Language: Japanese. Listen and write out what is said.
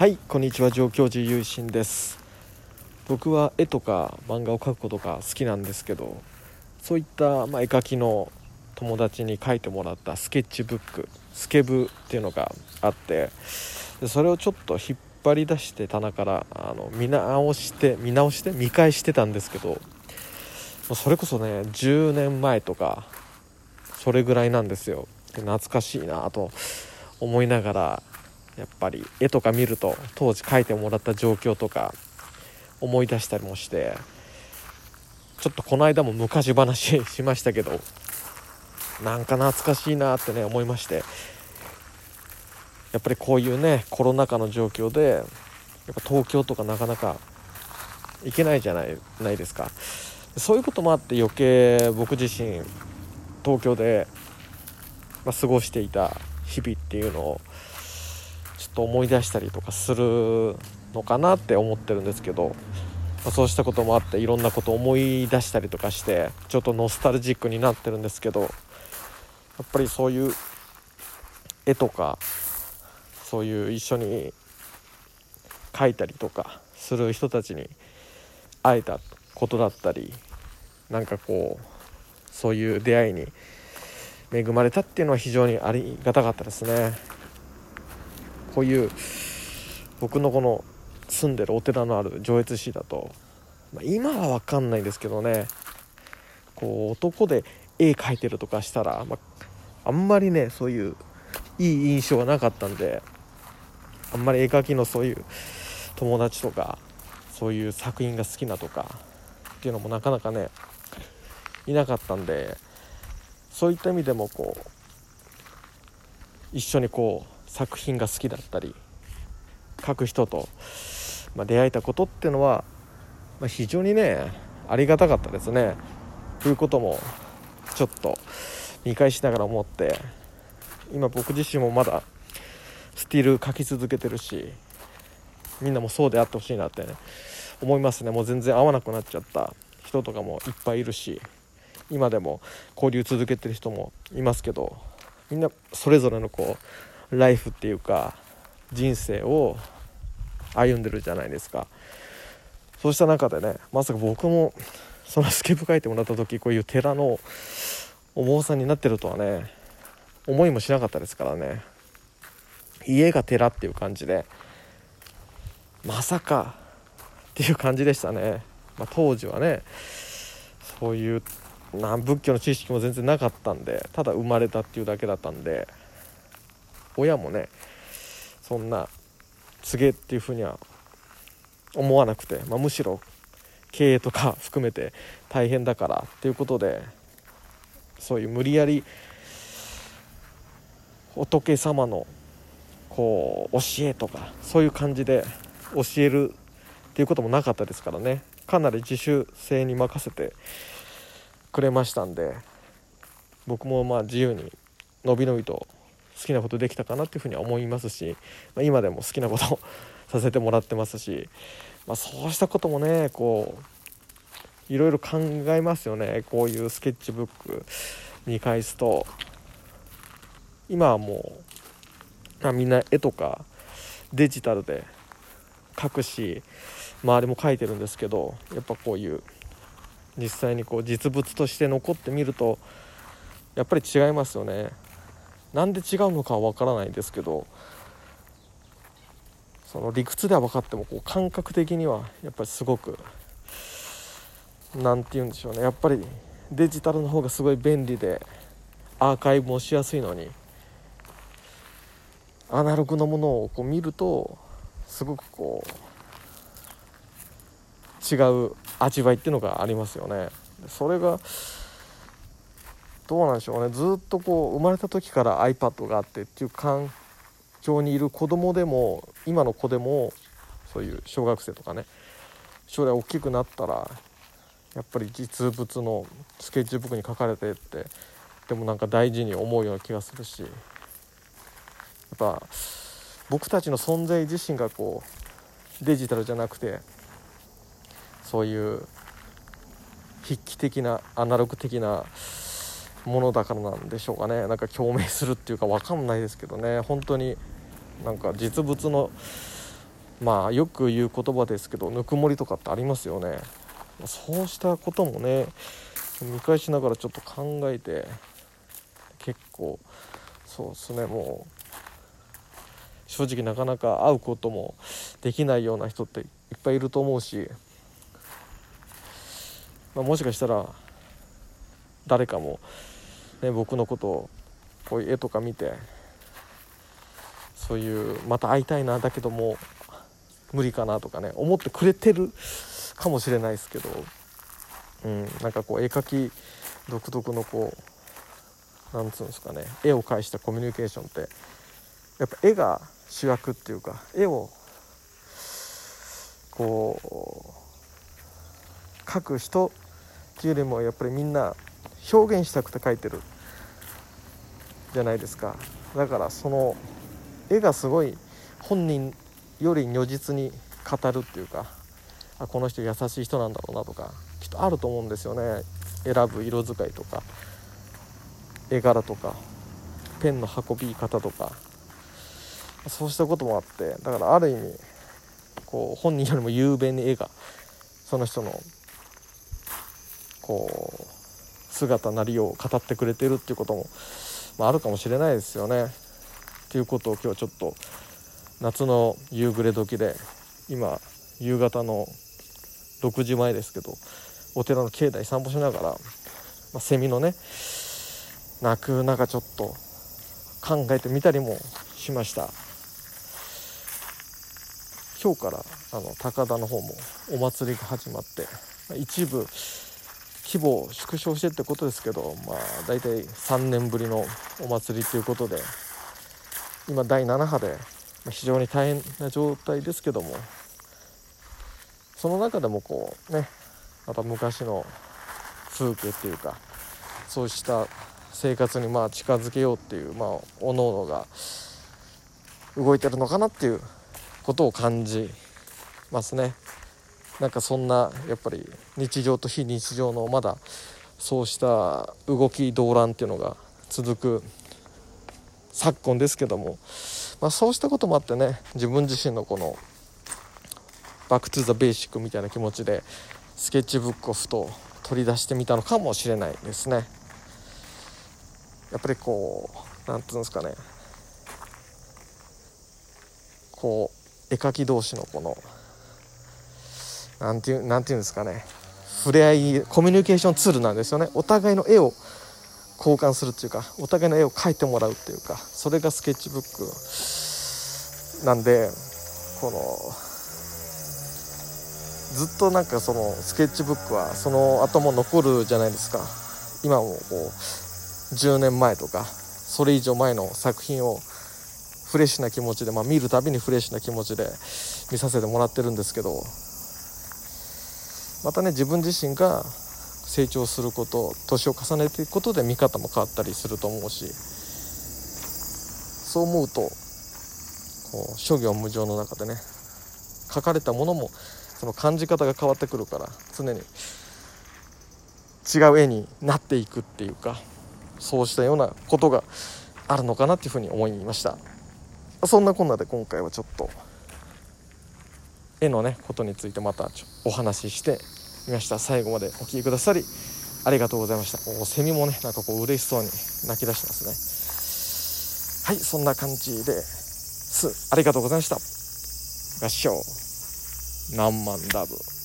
はいこんにちは。上京寺優心です。僕は絵とか漫画を描くことが好きなんですけどそういった、まあ、絵描きの友達に書いてもらったスケッチブックスケブっていうのがあってでそれをちょっと引っ張り出して棚からあの見直して見直して見返してたんですけどそれこそね10年前とかそれぐらいなんですよ。懐かしいなと思いながらやっぱり絵とか見ると当時描いてもらった状況とか思い出したりもしてちょっとこの間も昔話しましたけどなんか懐かしいなってね思いまして。やっぱりこういうねコロナ禍の状況でやっぱ東京とかなかなか行けないじゃないないですか。そういうこともあって余計僕自身東京で、ま、過ごしていた日々っていうのをっと思い出したりとかするのかなって思ってるんですけど、まあ、そうしたこともあっていろんなこと思い出したりとかしてちょっとノスタルジックになってるんですけどやっぱりそういう絵とかそういう一緒に描いたりとかする人たちに会えたことだったりなんかこうそういう出会いに恵まれたっていうのは非常にありがたかったですね。こういう僕のこの住んでるお寺のある上越市だと、まあ、今は分かんないんですけどねこう男で絵描いてるとかしたら、まあ、あんまりねそういういい印象がなかったんであんまり絵描きのそういう友達とかそういう作品が好きなとかっていうのもなかなかねいなかったんでそういった意味でもこう一緒にこう作品が好きだったり書く人と、ま、出会えたことっていうのは、ま、非常にねありがたかったですね。ということもちょっと見返しながら思って今僕自身もまだスティール書き続けてるしみんなもそうであってほしいなって、ね、思いますね。もう全然会わなくなっちゃった人とかもいっぱいいるし今でも交流続けてる人もいますけどみんなそれぞれのこうライフっていうか人生を歩んでるじゃないですか。そうした中でねまさか僕もそのスケープ書いてもらった時こういう寺のお坊さんになってるとはね思いもしなかったですからね。家が寺っていう感じでまさかっていう感じでしたね、まあ、当時はねそういうな仏教の知識も全然なかったんでただ生まれたっていうだけだったんで親もねそんな告げっていうふうには思わなくて、まあ、むしろ経営とか含めて大変だからっていうことでそういう無理やり仏様のこう教えとかそういう感じで教えるっていうこともなかったですからね。かなり自主性に任せてくれましたんで僕もまあ自由にのびのびと好きなことできたかなっていうふうには思いますし、まあ、今でも好きなことさせてもらってますし、まあ、そうしたこともねこういろいろ考えますよね。こういうスケッチブック見返すと。今はもう、まあ、みんな絵とかデジタルで描くし周りも描いてるんですけどやっぱこういう実際にこう実物として残ってみるとやっぱり違いますよね。なんで違うのかは分からないですけどその理屈では分かってもこう感覚的にはやっぱりすごく何て言うんでしょうね。やっぱりデジタルの方がすごい便利でアーカイブもしやすいのにアナログのものをこう見るとすごくこう違う味わいっていうのがありますよね。それがどうなんでしょうね。ずっとこう生まれた時から iPad があってっていう環境にいる子供でも今の子でもそういう小学生とかね将来大きくなったらやっぱり実物のスケッチブックに書かれてってでもなんか大事に思うような気がするしやっぱ僕たちの存在自身がこうデジタルじゃなくてそういう筆記的なアナログ的なものだからなんでしょうかね。なんか共鳴するっていうか分かんないですけどね。本当になんか実物のまあよく言う言葉ですけどぬくもりとかってありますよね。そうしたこともね見返しながらちょっと考えて結構そうですね。もう正直なかなか会うこともできないような人っていっぱいいると思うし、まあ、もしかしたら誰かも、ね、僕のことをこういう絵とか見てそういうまた会いたいなだけども無理かなとかね思ってくれてるかもしれないですけど、うん、なんかこう絵描き独特のこうなんつうんですかね絵を介したコミュニケーションってやっぱ絵が主役っていうか絵をこう描く人っていうよりもやっぱりみんな表現したくて描いてる。じゃないですか。だからその絵がすごい本人より如実に語るっていうかあこの人優しい人なんだろうなとかきっとあると思うんですよね。選ぶ色使いとか絵柄とかペンの運び方とか。そうしたこともあってだからある意味こう本人よりも雄弁に絵がその人のこう姿なりを語ってくれてるっていうことも、まあ、あるかもしれないですよね。っていうことを今日ちょっと夏の夕暮れ時で今夕方の6時前ですけどお寺の境内散歩しながら、まあ、セミのね鳴く中ちょっと考えてみたりもしました今日からあの高田の方もお祭りが始まって一部規模を縮小してってことですけどまあ大体3年ぶりのお祭りということで今第7波で非常に大変な状態ですけどもその中でもこうねまた昔の風景っていうかそうした生活にまあ近づけようっていうまあおのおのが動いてるのかなっていうことを感じますね。なんかそんなやっぱり日常と非日常のまだそうした動き動乱っていうのが続く昨今ですけども、まあ、そうしたこともあってね自分自身のこのバックトゥザベーシックみたいな気持ちでスケッチブックをふと取り出してみたのかもしれないですね。やっぱりこう何て言うんですかね。こう絵描き同士のこの何て言う何て言うんですかね。触れ合いコミュニケーションツールなんですよね。お互いの絵を交換するっていうかお互いの絵を描いてもらうっていうかそれがスケッチブックなんでこのずっとなんかそのスケッチブックはその後も残るじゃないですか。今もこう10年前とかそれ以上前の作品をフレッシュな気持ちで、まあ、見るたびにフレッシュな気持ちで見させてもらってるんですけどまたね自分自身が成長すること年を重ねていくことで見方も変わったりすると思うしそう思うとこう諸行無常の中でね書かれたものもその感じ方が変わってくるから常に違う絵になっていくっていうかそうしたようなことがあるのかなっていうふうに思いました。そんなこんなで今回はちょっと絵のねことについてまたお話しして見ました。最後までお聴きくださりありがとうございました。おセミもねなんかこう嬉しそうに泣き出してますね。はいそんな感じです。ありがとうございました。合唱。何万ラブ。